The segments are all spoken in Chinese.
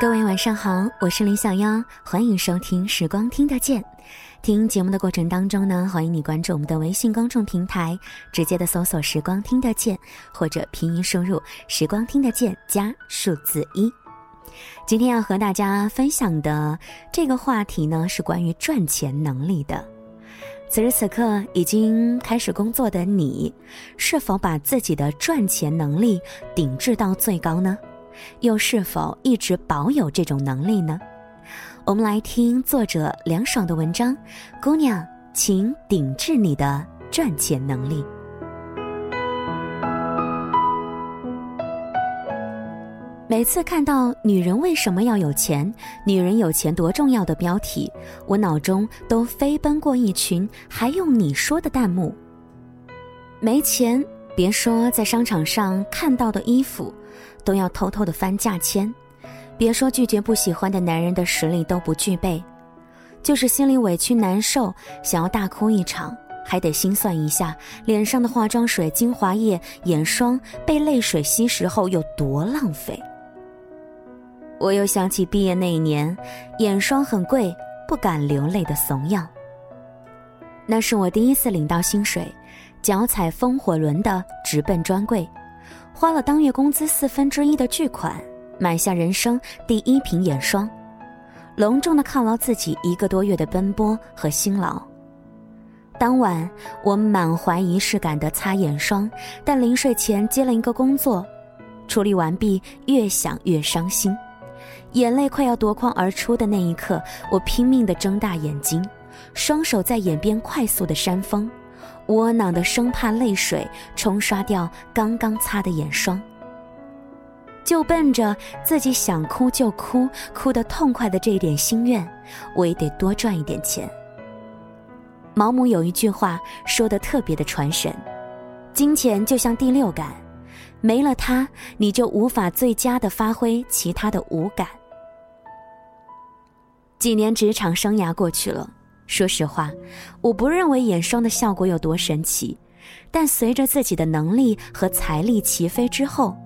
各位晚上好，我是林小妖，欢迎收听《时光听得见》。听节目的过程当中呢，欢迎你关注我们的微信公众平台，直接的搜索“时光听得见”或者拼音输入“时光听得见”加数字一。今天要和大家分享的这个话题呢，是关于赚钱能力的。此时此刻已经开始工作的你，是否把自己的赚钱能力顶至到最高呢？又是否一直保有这种能力呢？我们来听作者凉爽的文章。姑娘，请顶置你的赚钱能力。每次看到“女人为什么要有钱？女人有钱多重要”的标题，我脑中都飞奔过一群还用你说的弹幕。没钱，别说在商场上看到的衣服。都要偷偷的翻价签，别说拒绝不喜欢的男人的实力都不具备，就是心里委屈难受，想要大哭一场，还得心算一下脸上的化妆水、精华液、眼霜被泪水吸食后有多浪费。我又想起毕业那一年，眼霜很贵，不敢流泪的怂样。那是我第一次领到薪水，脚踩风火轮的直奔专柜。花了当月工资四分之一的巨款，买下人生第一瓶眼霜，隆重的犒劳自己一个多月的奔波和辛劳。当晚，我满怀仪式感的擦眼霜，但临睡前接了一个工作，处理完毕，越想越伤心，眼泪快要夺眶而出的那一刻，我拼命的睁大眼睛，双手在眼边快速的扇风。窝囊的生怕泪水冲刷掉刚刚擦的眼霜，就奔着自己想哭就哭、哭得痛快的这一点心愿，我也得多赚一点钱。毛姆有一句话说的特别的传神：金钱就像第六感，没了它，你就无法最佳的发挥其他的五感。几年职场生涯过去了。说实话，我不认为眼霜的效果有多神奇，但随着自己的能力和财力齐飞之后，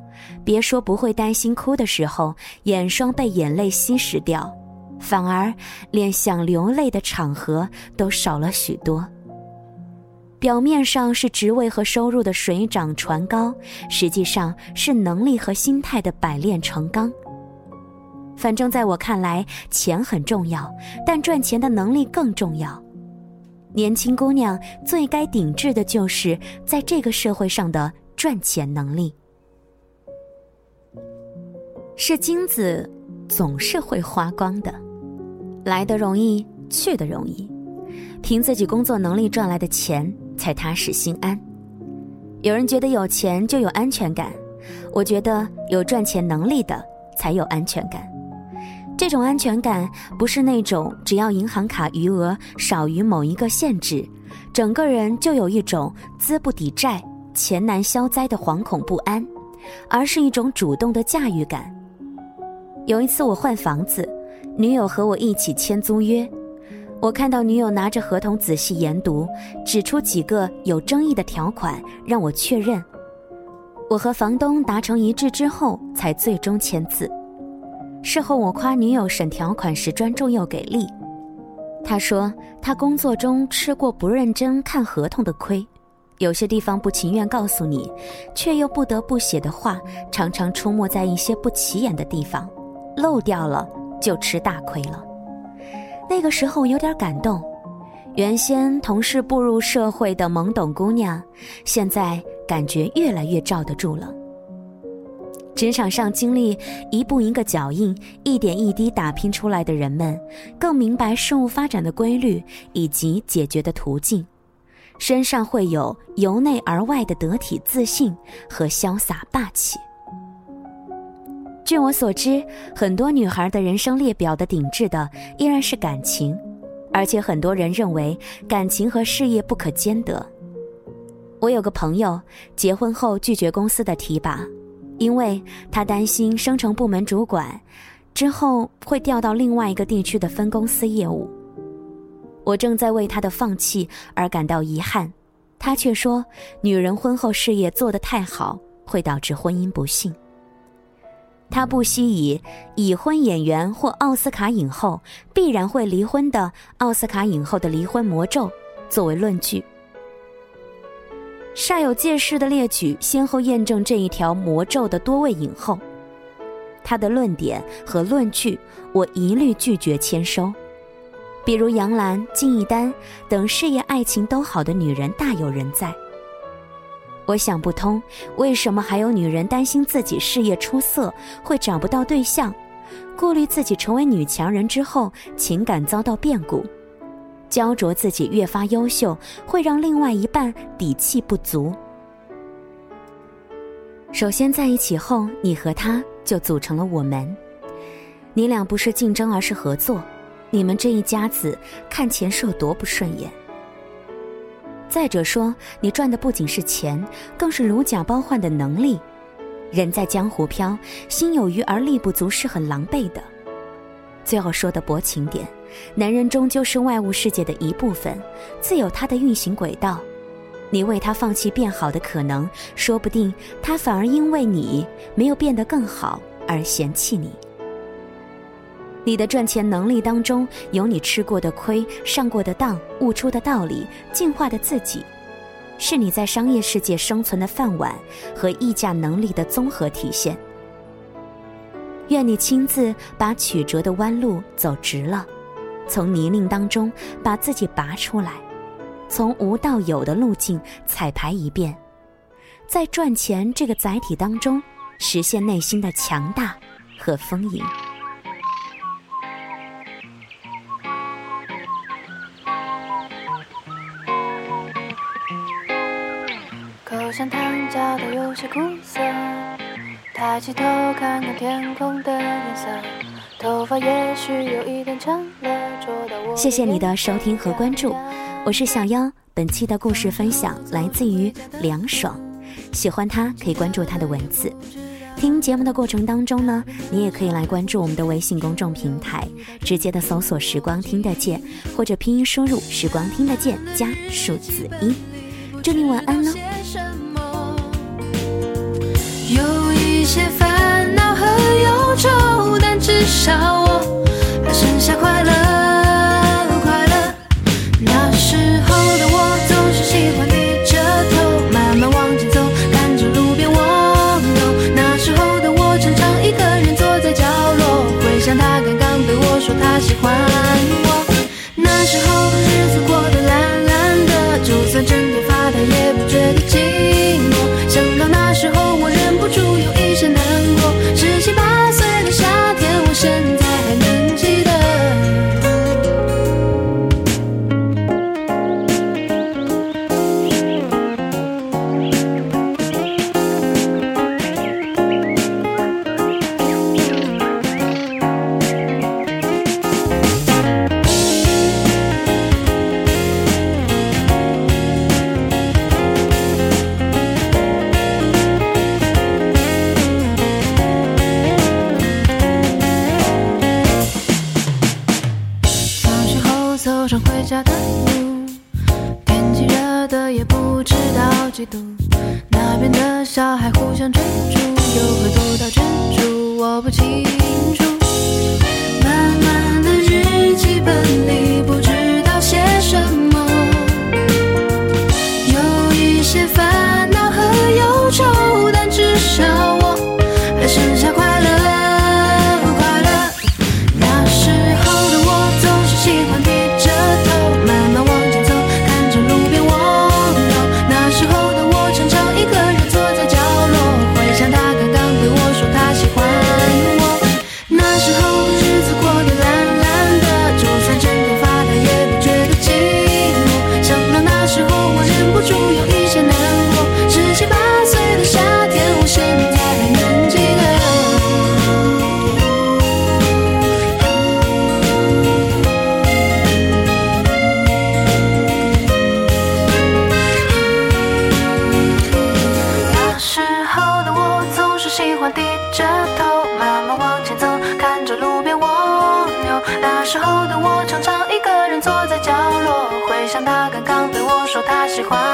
别说不会担心哭的时候眼霜被眼泪稀释掉，反而连想流泪的场合都少了许多。表面上是职位和收入的水涨船高，实际上是能力和心态的百炼成钢。反正在我看来，钱很重要，但赚钱的能力更重要。年轻姑娘最该顶置的就是在这个社会上的赚钱能力。是金子，总是会花光的，来的容易，去的容易。凭自己工作能力赚来的钱才踏实心安。有人觉得有钱就有安全感，我觉得有赚钱能力的才有安全感。这种安全感不是那种只要银行卡余额少于某一个限制，整个人就有一种资不抵债、钱难消灾的惶恐不安，而是一种主动的驾驭感。有一次我换房子，女友和我一起签租约，我看到女友拿着合同仔细研读，指出几个有争议的条款让我确认。我和房东达成一致之后，才最终签字。事后我夸女友审条款时专注又给力，他说他工作中吃过不认真看合同的亏，有些地方不情愿告诉你，却又不得不写的话，常常出没在一些不起眼的地方，漏掉了就吃大亏了。那个时候有点感动，原先同是步入社会的懵懂姑娘，现在感觉越来越罩得住了。职场上经历一步一个脚印、一点一滴打拼出来的人们，更明白事物发展的规律以及解决的途径，身上会有由内而外的得体自信和潇洒霸气。据我所知，很多女孩的人生列表的顶置的依然是感情，而且很多人认为感情和事业不可兼得。我有个朋友结婚后拒绝公司的提拔。因为他担心生成部门主管之后会调到另外一个地区的分公司业务，我正在为他的放弃而感到遗憾，他却说女人婚后事业做得太好会导致婚姻不幸。他不惜以已婚演员或奥斯卡影后必然会离婚的奥斯卡影后的离婚魔咒作为论据。煞有介事的列举先后验证这一条魔咒的多位影后，他的论点和论据我一律拒绝签收。比如杨澜、金一丹等事业爱情都好的女人大有人在。我想不通，为什么还有女人担心自己事业出色会找不到对象，顾虑自己成为女强人之后情感遭到变故，焦灼自己越发优秀会让另外一半底气不足。首先在一起后，你和他就组成了我们，你俩不是竞争，而是合作。你们这一家子看钱是有多不顺眼？再者说，你赚的不仅是钱，更是如假包换的能力。人在江湖飘，心有余而力不足是很狼狈的。最后说的薄情点，男人终究是外物世界的一部分，自有他的运行轨道。你为他放弃变好的可能，说不定他反而因为你没有变得更好而嫌弃你。你的赚钱能力当中有你吃过的亏、上过的当、悟出的道理、进化的自己，是你在商业世界生存的饭碗和议价能力的综合体现。愿你亲自把曲折的弯路走直了，从泥泞当中把自己拔出来，从无到有的路径彩排一遍，在赚钱这个载体当中实现内心的强大和丰盈。口香糖嚼的有些苦涩，抬起头看看天空的颜色，头发也许有一点长了，谢谢你的收听和关注，我是小妖。本期的故事分享来自于凉爽，喜欢他可以关注他的文字。听节目的过程当中呢，你也可以来关注我们的微信公众平台，直接的搜索“时光听得见”或者拼音输入“时光听得见”加数字一。祝你晚安喽。有一些烦恼和忧愁，但至少早上回家的路，天气热的也不知道几度，那边的小孩互相追逐，又会躲到珍珠，我不清楚。满满的日记本里不知道写什么，当他刚刚对我说他喜欢。